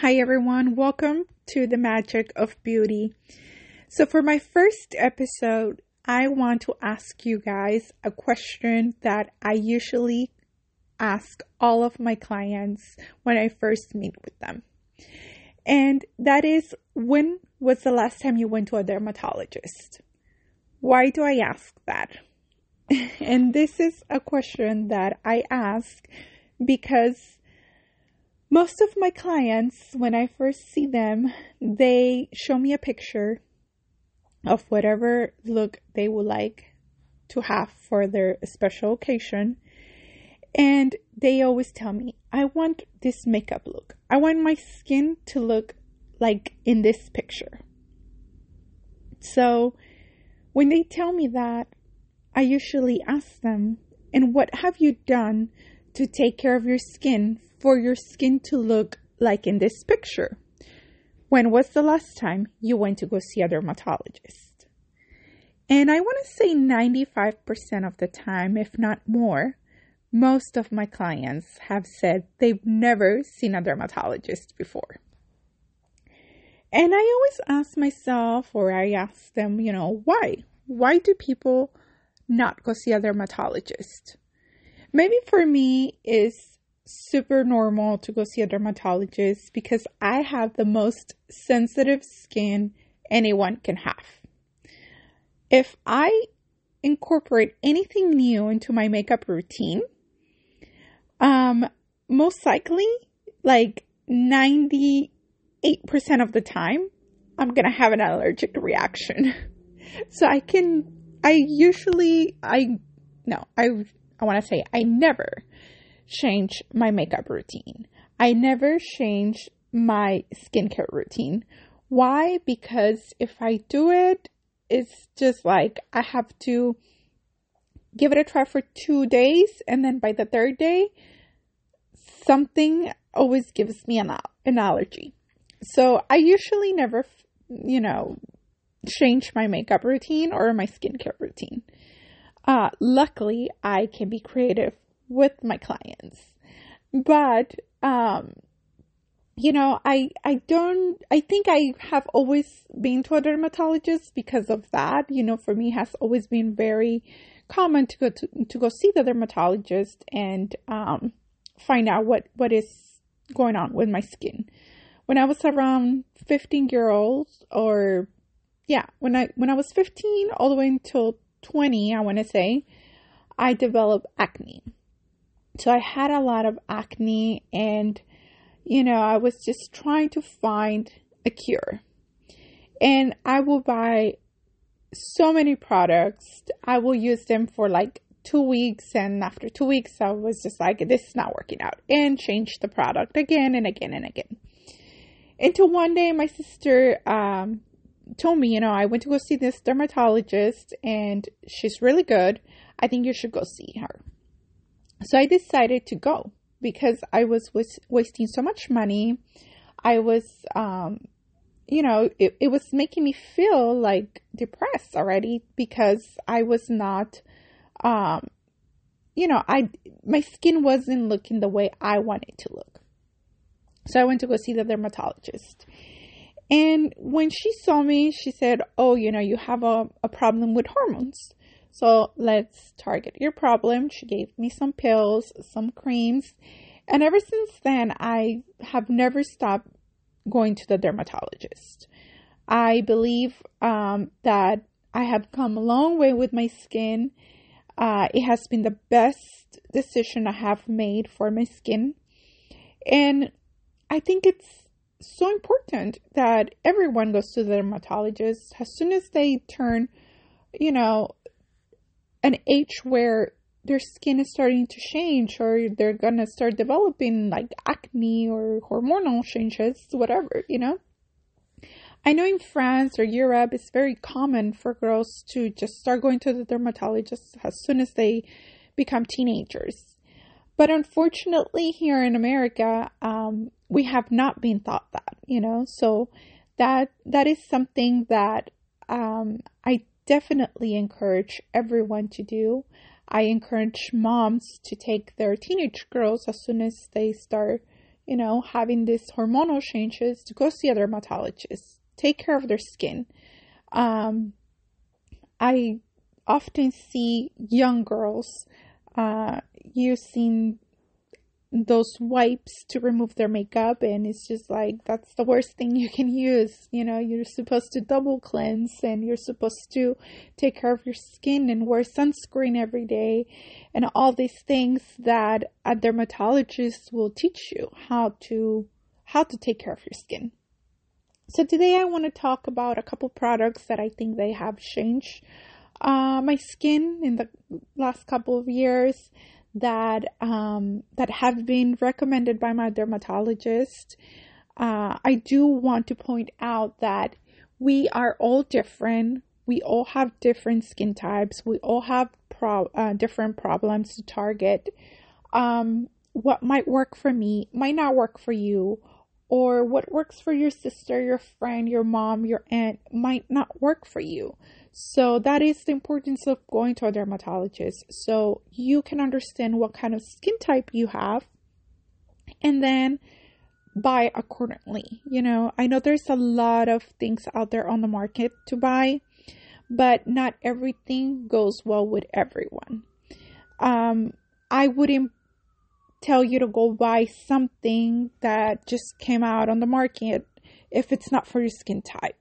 Hi, everyone. Welcome to the magic of beauty. So, for my first episode, I want to ask you guys a question that I usually ask all of my clients when I first meet with them. And that is when was the last time you went to a dermatologist? Why do I ask that? and this is a question that I ask because most of my clients, when I first see them, they show me a picture of whatever look they would like to have for their special occasion. And they always tell me, I want this makeup look. I want my skin to look like in this picture. So when they tell me that, I usually ask them, and what have you done to take care of your skin for your skin to look like in this picture. When was the last time you went to go see a dermatologist? And I want to say 95% of the time, if not more, most of my clients have said they've never seen a dermatologist before. And I always ask myself, or I ask them, you know, why? Why do people not go see a dermatologist? Maybe for me is super normal to go see a dermatologist because I have the most sensitive skin anyone can have. If I incorporate anything new into my makeup routine, um, most likely, like 98% of the time, I'm gonna have an allergic reaction. so I can, I usually, I, no, I, I wanna say I never change my makeup routine. I never change my skincare routine. Why? Because if I do it, it's just like I have to give it a try for two days, and then by the third day, something always gives me an, an allergy. So I usually never, you know, change my makeup routine or my skincare routine. Uh, luckily, I can be creative with my clients. But um you know, I I don't I think I have always been to a dermatologist because of that. You know, for me has always been very common to go to, to go see the dermatologist and um find out what what is going on with my skin. When I was around 15 years old or yeah, when I when I was 15 all the way until 20, I want to say, I developed acne. So I had a lot of acne and, you know, I was just trying to find a cure. And I will buy so many products. I will use them for like two weeks. And after two weeks, I was just like, this is not working out and change the product again and again and again. Until one day, my sister, um, told me, you know, I went to go see this dermatologist and she's really good. I think you should go see her. So I decided to go because I was, was wasting so much money. I was, um, you know, it, it was making me feel like depressed already because I was not, um, you know, I, my skin wasn't looking the way I wanted to look. So I went to go see the dermatologist. And when she saw me, she said, Oh, you know, you have a, a problem with hormones. So let's target your problem. She gave me some pills, some creams, and ever since then, I have never stopped going to the dermatologist. I believe um, that I have come a long way with my skin. Uh, it has been the best decision I have made for my skin. And I think it's so important that everyone goes to the dermatologist as soon as they turn, you know, an age where their skin is starting to change or they're gonna start developing like acne or hormonal changes, whatever, you know. I know in France or Europe it's very common for girls to just start going to the dermatologist as soon as they become teenagers. But unfortunately, here in America, um, we have not been taught that, you know. So that that is something that um, I definitely encourage everyone to do. I encourage moms to take their teenage girls as soon as they start, you know, having these hormonal changes to go see a dermatologist, take care of their skin. Um, I often see young girls uh, using those wipes to remove their makeup and it's just like that's the worst thing you can use. You know you're supposed to double cleanse and you're supposed to take care of your skin and wear sunscreen every day and all these things that a dermatologist will teach you how to how to take care of your skin. So today i want to talk about a couple products that i think they have changed uh, my skin in the last couple of years that um, that have been recommended by my dermatologist. Uh, I do want to point out that we are all different. We all have different skin types. We all have pro- uh, different problems to target. Um, what might work for me might not work for you, or what works for your sister, your friend, your mom, your aunt might not work for you. So that is the importance of going to a dermatologist so you can understand what kind of skin type you have and then buy accordingly. You know, I know there's a lot of things out there on the market to buy, but not everything goes well with everyone. Um, I wouldn't tell you to go buy something that just came out on the market if it's not for your skin type.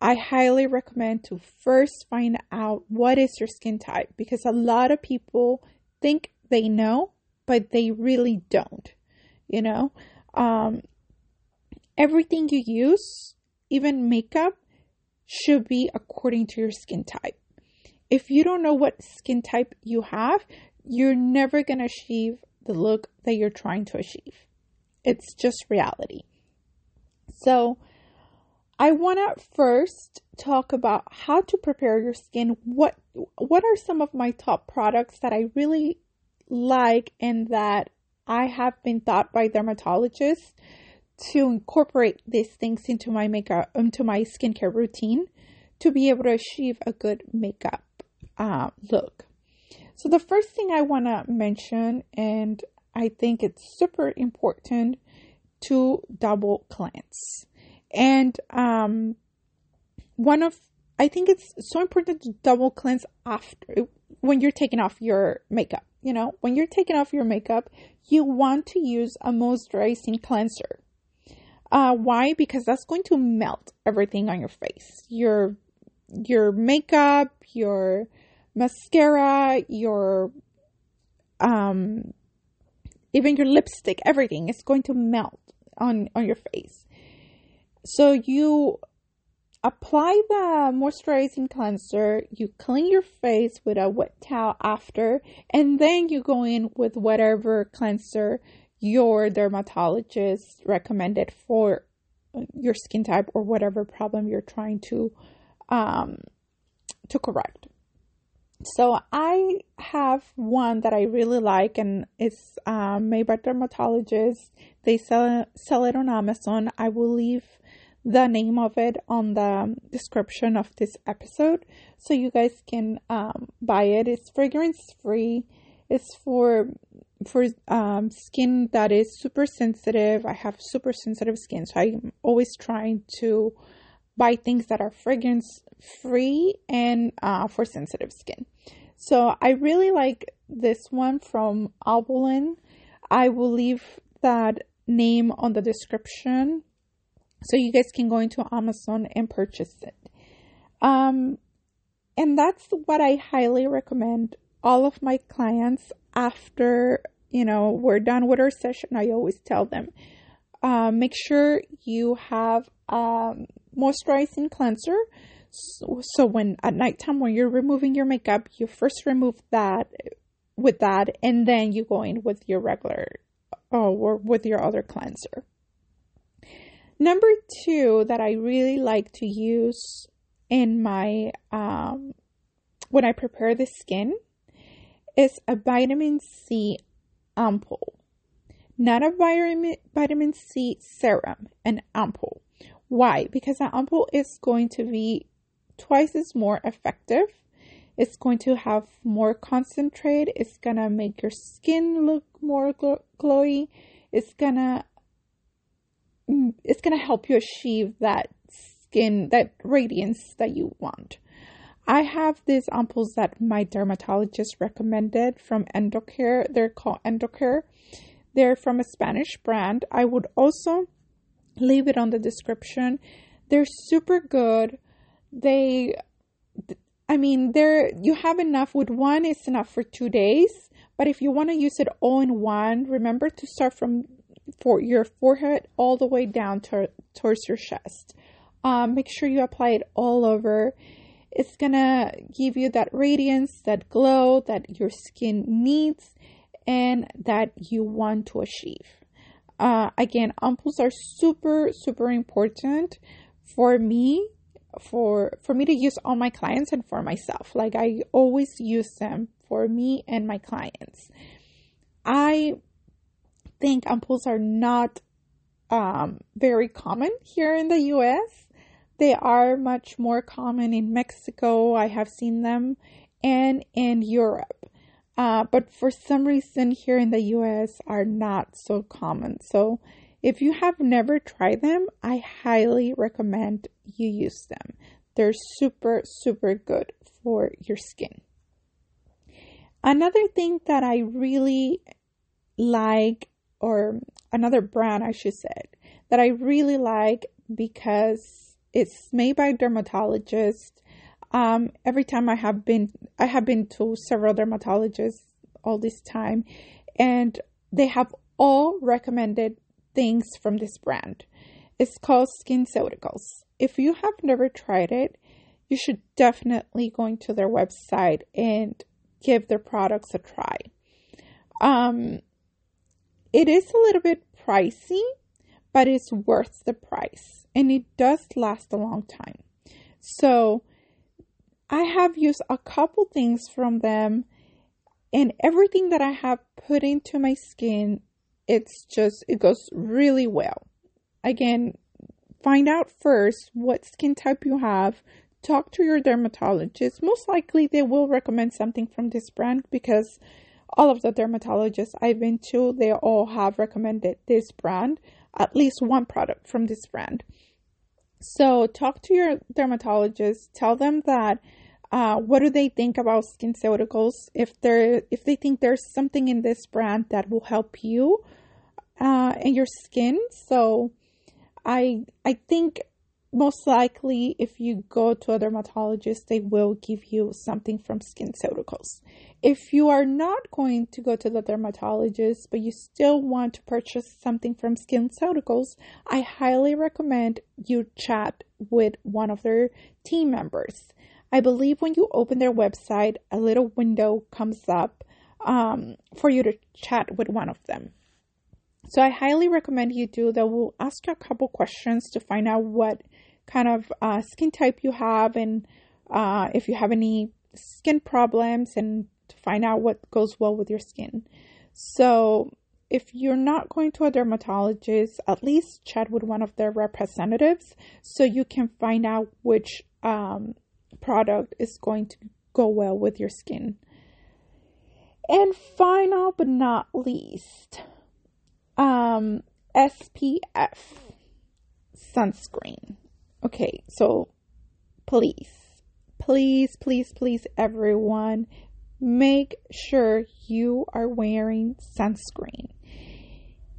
I highly recommend to first find out what is your skin type because a lot of people think they know, but they really don't. You know, um, everything you use, even makeup, should be according to your skin type. If you don't know what skin type you have, you're never going to achieve the look that you're trying to achieve. It's just reality. So, I want to first talk about how to prepare your skin. What what are some of my top products that I really like and that I have been taught by dermatologists to incorporate these things into my makeup into my skincare routine to be able to achieve a good makeup uh, look. So the first thing I want to mention, and I think it's super important to double cleanse. And um, one of I think it's so important to double cleanse after when you're taking off your makeup. You know, when you're taking off your makeup, you want to use a moisturizing cleanser. Uh, why? Because that's going to melt everything on your face. Your your makeup, your mascara, your um even your lipstick, everything is going to melt on on your face. So you apply the moisturizing cleanser, you clean your face with a wet towel after, and then you go in with whatever cleanser your dermatologist recommended for your skin type or whatever problem you're trying to um, to correct. So I have one that I really like, and it's um, made by dermatologists. They sell sell it on Amazon. I will leave the name of it on the description of this episode so you guys can um, buy it. It's fragrance free. It's for for um, skin that is super sensitive. I have super sensitive skin, so I'm always trying to buy things that are fragrance free and uh, for sensitive skin. So I really like this one from Albolene. I will leave that name on the description so you guys can go into Amazon and purchase it. Um, and that's what I highly recommend all of my clients after you know we're done with our session. I always tell them uh, make sure you have a moisturizing cleanser. So, so when at nighttime when you're removing your makeup, you first remove that with that, and then you go in with your regular oh, or with your other cleanser. Number two that I really like to use in my um, when I prepare the skin is a vitamin C ampoule. Not a vitamin vitamin C serum, an ampoule. Why? Because an ampoule is going to be twice as more effective. It's going to have more concentrate. It's gonna make your skin look more glowy. It's gonna it's going to help you achieve that skin, that radiance that you want. I have these ampoules that my dermatologist recommended from Endocare. They're called Endocare. They're from a Spanish brand. I would also leave it on the description. They're super good. They I mean, there you have enough with one it's enough for 2 days, but if you want to use it all in one, remember to start from for your forehead all the way down to, towards your chest. Um, make sure you apply it all over. It's gonna give you that radiance, that glow that your skin needs and that you want to achieve. Uh, again, ampoules are super, super important for me for for me to use on my clients and for myself like i always use them for me and my clients i think ampoules are not um, very common here in the us they are much more common in mexico i have seen them and in europe uh, but for some reason here in the us are not so common so if you have never tried them, I highly recommend you use them. They're super, super good for your skin. Another thing that I really like, or another brand, I should say, that I really like because it's made by dermatologists. Um, every time I have been, I have been to several dermatologists all this time, and they have all recommended things from this brand. It's called Skin SkinCeuticals. If you have never tried it, you should definitely go into their website and give their products a try. Um, it is a little bit pricey, but it's worth the price and it does last a long time. So I have used a couple things from them and everything that I have put into my skin it's just, it goes really well. Again, find out first what skin type you have. Talk to your dermatologist. Most likely, they will recommend something from this brand because all of the dermatologists I've been to, they all have recommended this brand, at least one product from this brand. So, talk to your dermatologist. Tell them that uh, what do they think about SkinCeuticals? If they're if they think there's something in this brand that will help you, uh, and your skin. So I I think most likely if you go to a dermatologist they will give you something from SkinCeuticals if you are not going to go to the dermatologist but you still want to purchase something from SkinCeuticals i highly recommend you chat with one of their team members. I believe when you open their website a little window comes up um, for you to chat with one of them. So I highly recommend you do that. We'll ask you a couple questions to find out what kind of uh, skin type you have and uh, if you have any skin problems and to find out what goes well with your skin. So if you're not going to a dermatologist, at least chat with one of their representatives so you can find out which um, product is going to go well with your skin. And final but not least, um, SPF sunscreen. Okay, so please, please, please, please, everyone, make sure you are wearing sunscreen.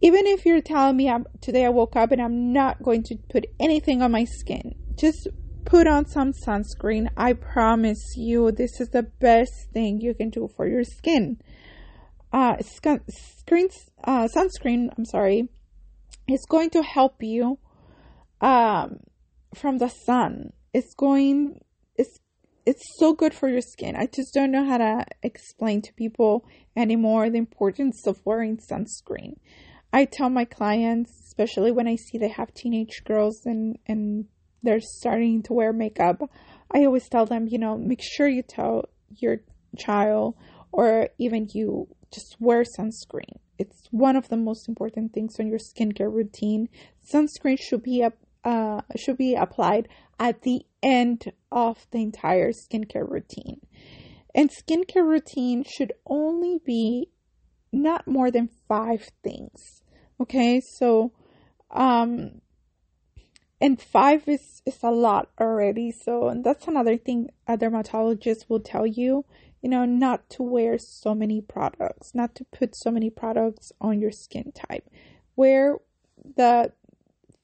Even if you're telling me I'm, today I woke up and I'm not going to put anything on my skin, just put on some sunscreen. I promise you, this is the best thing you can do for your skin uh, screen, uh, sunscreen, I'm sorry, is going to help you um, from the sun. It's going, it's, it's so good for your skin. I just don't know how to explain to people anymore the importance of wearing sunscreen. I tell my clients, especially when I see they have teenage girls and, and they're starting to wear makeup, I always tell them, you know, make sure you tell your child or even you just wear sunscreen. It's one of the most important things on your skincare routine. Sunscreen should be uh, should be applied at the end of the entire skincare routine. And skincare routine should only be not more than five things. Okay, so um, and five is is a lot already. So and that's another thing a dermatologist will tell you. You know, not to wear so many products, not to put so many products on your skin type. Wear the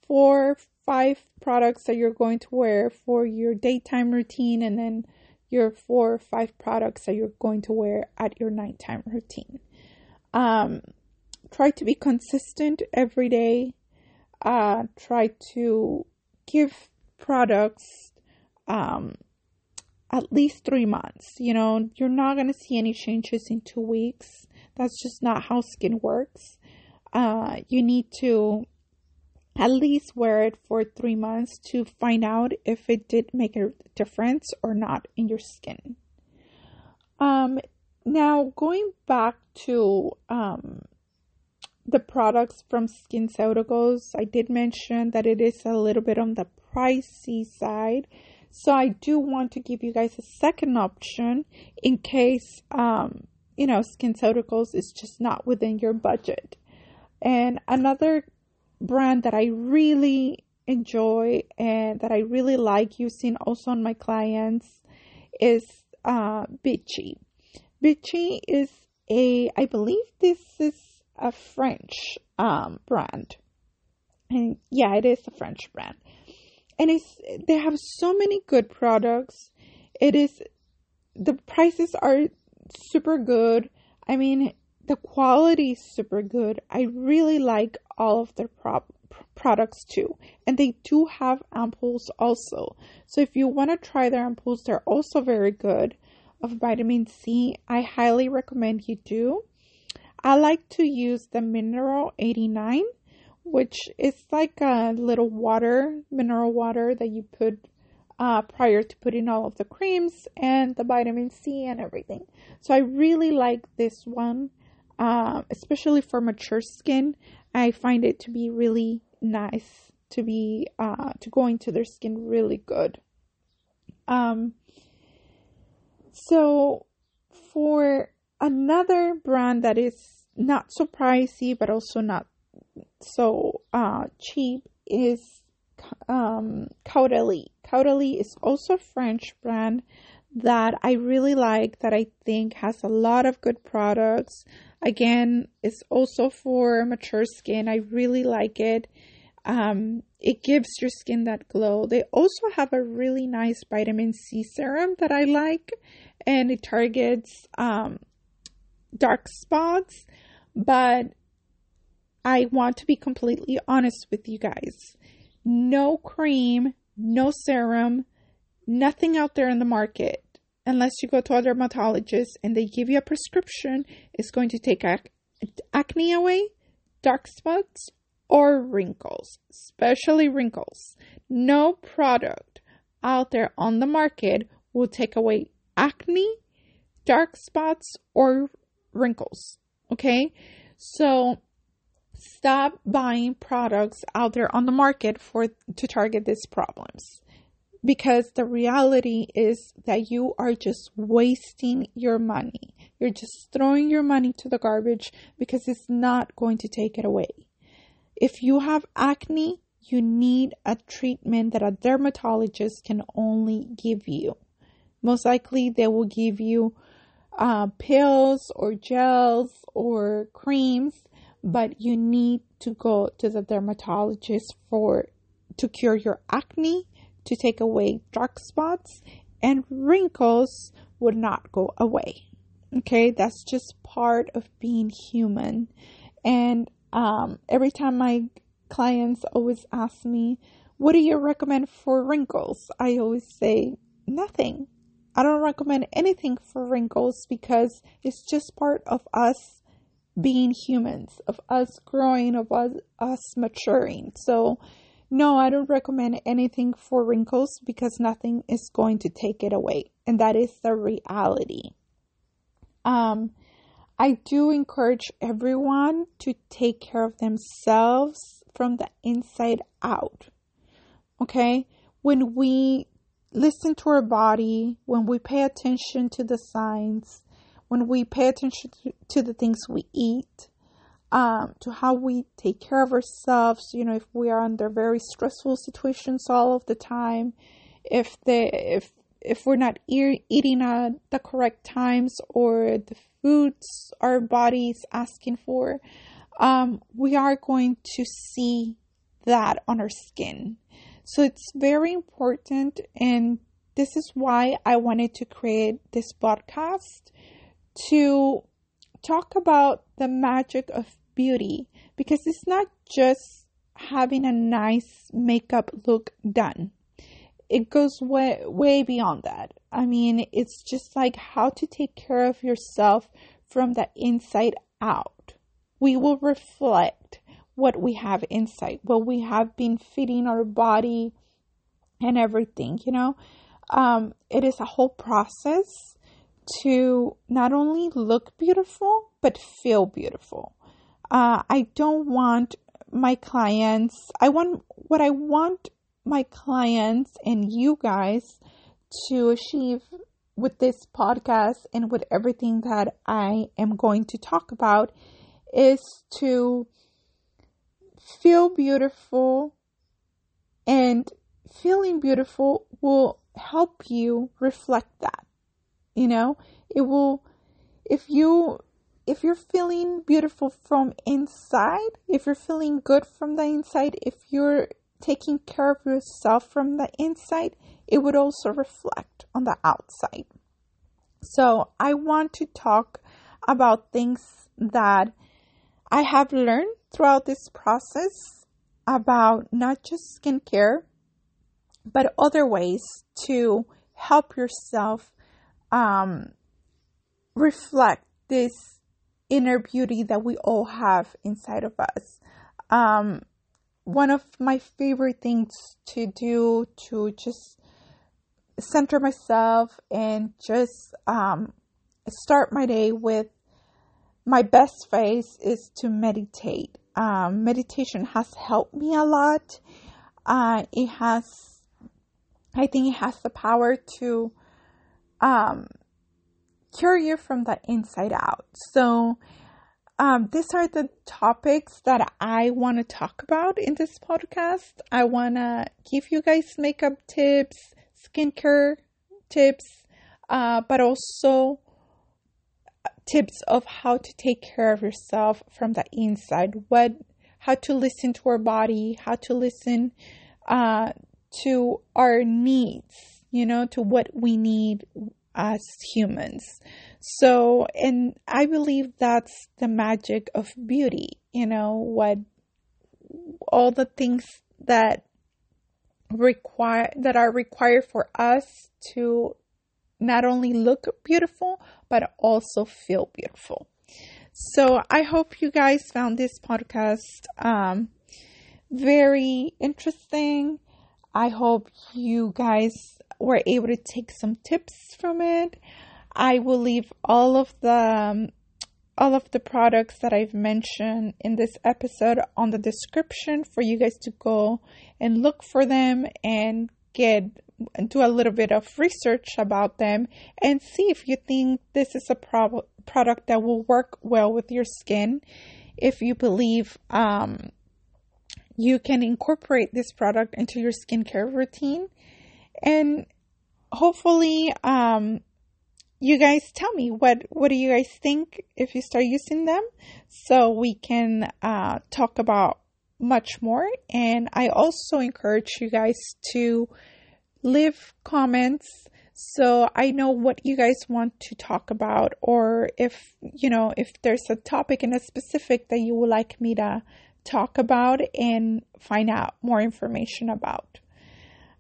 four, five products that you're going to wear for your daytime routine, and then your four or five products that you're going to wear at your nighttime routine. Um, try to be consistent every day. Uh, try to give products um, at least three months. You know, you're not going to see any changes in two weeks. That's just not how skin works. Uh, you need to at least wear it for three months to find out if it did make a difference or not in your skin. Um, now, going back to um, the products from Skin SkinCeuticals, I did mention that it is a little bit on the pricey side. So I do want to give you guys a second option in case, um, you know, SkinCeuticals is just not within your budget. And another brand that I really enjoy and that I really like using also on my clients is uh, Vichy. Vichy is a, I believe this is a French um, brand. And yeah, it is a French brand. And it's, they have so many good products. It is, the prices are super good. I mean, the quality is super good. I really like all of their pro- products too. And they do have ampoules also. So if you want to try their ampoules, they're also very good of vitamin C. I highly recommend you do. I like to use the Mineral 89, which is like a little water, mineral water that you put uh, prior to putting all of the creams and the vitamin C and everything. So I really like this one uh, especially for mature skin. I find it to be really nice to be uh, to go into their skin really good. Um, so for another brand that is not so pricey but also not so uh, cheap is um, Caudalie. Caudalie is also a French brand that I really like that I think has a lot of good products. Again, it's also for mature skin. I really like it. Um, it gives your skin that glow. They also have a really nice vitamin C serum that I like, and it targets um, dark spots. But I want to be completely honest with you guys. No cream, no serum, nothing out there in the market unless you go to a dermatologist and they give you a prescription, is going to take ac- acne away, dark spots, or wrinkles, especially wrinkles. No product out there on the market will take away acne, dark spots, or wrinkles. Okay? So stop buying products out there on the market for to target these problems because the reality is that you are just wasting your money. You're just throwing your money to the garbage because it's not going to take it away. If you have acne, you need a treatment that a dermatologist can only give you. Most likely, they will give you uh, pills or gels or creams, but you need to go to the dermatologist for to cure your acne to take away dark spots and wrinkles would not go away. Okay, that's just part of being human. And um, every time my clients always ask me, What do you recommend for wrinkles? I always say, Nothing. I don't recommend anything for wrinkles because it's just part of us being humans, of us growing, of us, us maturing. So no, I don't recommend anything for wrinkles because nothing is going to take it away. And that is the reality. Um, I do encourage everyone to take care of themselves from the inside out. Okay? When we listen to our body, when we pay attention to the signs, when we pay attention to, to the things we eat, um, to how we take care of ourselves. You know, if we are under very stressful situations all of the time, if they if if we're not e- eating at the correct times or the foods our body's asking for, um, we are going to see that on our skin. So it's very important, and this is why I wanted to create this podcast to talk about the magic of beauty because it's not just having a nice makeup look done. It goes way way beyond that. I mean, it's just like how to take care of yourself from the inside out. We will reflect what we have inside, what we have been feeding our body and everything, you know. Um, it is a whole process to not only look beautiful, but feel beautiful. Uh, I don't want my clients, I want what I want my clients and you guys to achieve with this podcast and with everything that I am going to talk about is to feel beautiful and feeling beautiful will help you reflect that you know? It will if you if you're feeling beautiful from inside if you're feeling good from the inside if you're taking care of yourself from the inside it would also reflect on the outside. So i want to talk about things that i have learned throughout this process about not just skincare, but other ways to help yourself um, reflect this inner beauty that we all have inside of us. Um, one of my favorite things to do to just center myself and just um, start my day with my best face is to meditate um, meditation has helped me a lot. Uh, it has, I think it has the power to um, cure you from the inside out. So, um, these are the topics that I want to talk about in this podcast. I want to give you guys makeup tips, skincare tips, uh, but also tips of how to take care of yourself from the inside what how to listen to our body how to listen uh, to our needs you know to what we need as humans so and i believe that's the magic of beauty you know what all the things that require that are required for us to not only look beautiful, but also feel beautiful. So I hope you guys found this podcast um, very interesting. I hope you guys were able to take some tips from it. I will leave all of the um, all of the products that I've mentioned in this episode on the description for you guys to go and look for them and get do a little bit of research about them and see if you think this is a pro- product that will work well with your skin. If you believe um, you can incorporate this product into your skincare routine, and hopefully, um, you guys tell me what what do you guys think if you start using them, so we can uh, talk about much more. And I also encourage you guys to leave comments so I know what you guys want to talk about, or if you know, if there's a topic in a specific that you would like me to talk about and find out more information about.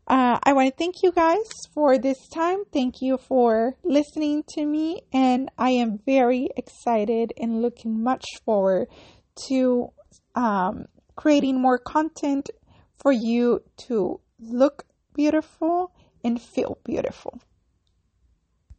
Uh, I want to thank you guys for this time. Thank you for listening to me, and I am very excited and looking much forward to um, creating more content for you to look beautiful and feel beautiful.